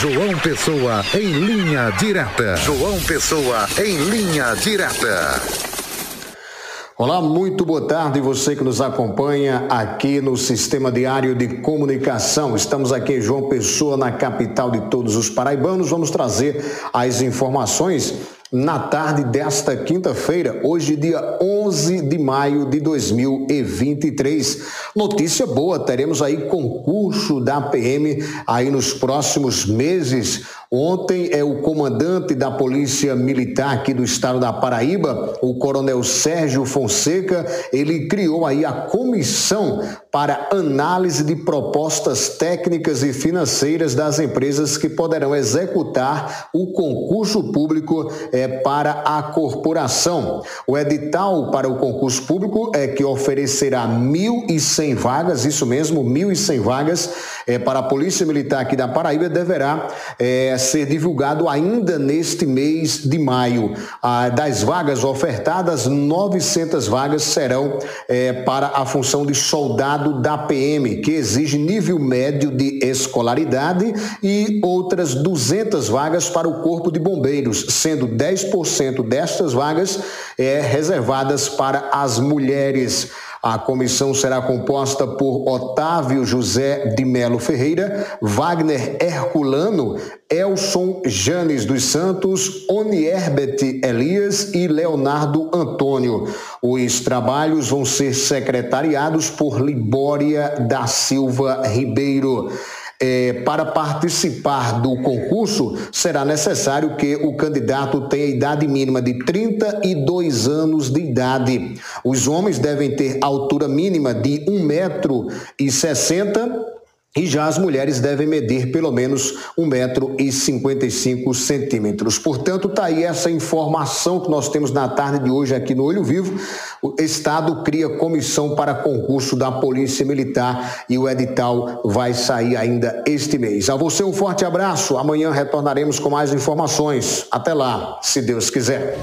João Pessoa em linha direta. João Pessoa em linha direta. Olá, muito boa tarde você que nos acompanha aqui no Sistema Diário de Comunicação. Estamos aqui em João Pessoa, na capital de todos os paraibanos. Vamos trazer as informações na tarde desta quinta-feira, hoje, dia 11 de maio de 2023. Notícia boa, teremos aí concurso da PM aí nos próximos meses. Ontem é o comandante da Polícia Militar aqui do estado da Paraíba, o Coronel Sérgio Fonseca, ele criou aí a comissão para análise de propostas técnicas e financeiras das empresas que poderão executar o concurso público é, para a corporação. O edital para o concurso público é que oferecerá 1.100 vagas, isso mesmo, 1.100 vagas é, para a Polícia Militar aqui da Paraíba, deverá é, ser divulgado ainda neste mês de maio. Ah, das vagas ofertadas, 900 vagas serão é, para a função de soldado da PM, que exige nível médio de escolaridade, e outras 200 vagas para o Corpo de Bombeiros, sendo 10% destas vagas é, reservadas para as mulheres. A comissão será composta por Otávio José de Melo Ferreira, Wagner Herculano, Elson Janes dos Santos, Onierbet Elias e Leonardo Antônio. Os trabalhos vão ser secretariados por Libória da Silva Ribeiro. É, para participar do concurso, será necessário que o candidato tenha idade mínima de 32 anos de idade. Os homens devem ter altura mínima de 1,60m e já as mulheres devem medir pelo menos 1,55m. Portanto, está aí essa informação que nós temos na tarde de hoje aqui no Olho Vivo. O Estado cria comissão para concurso da Polícia Militar e o edital vai sair ainda este mês. A você um forte abraço. Amanhã retornaremos com mais informações. Até lá, se Deus quiser.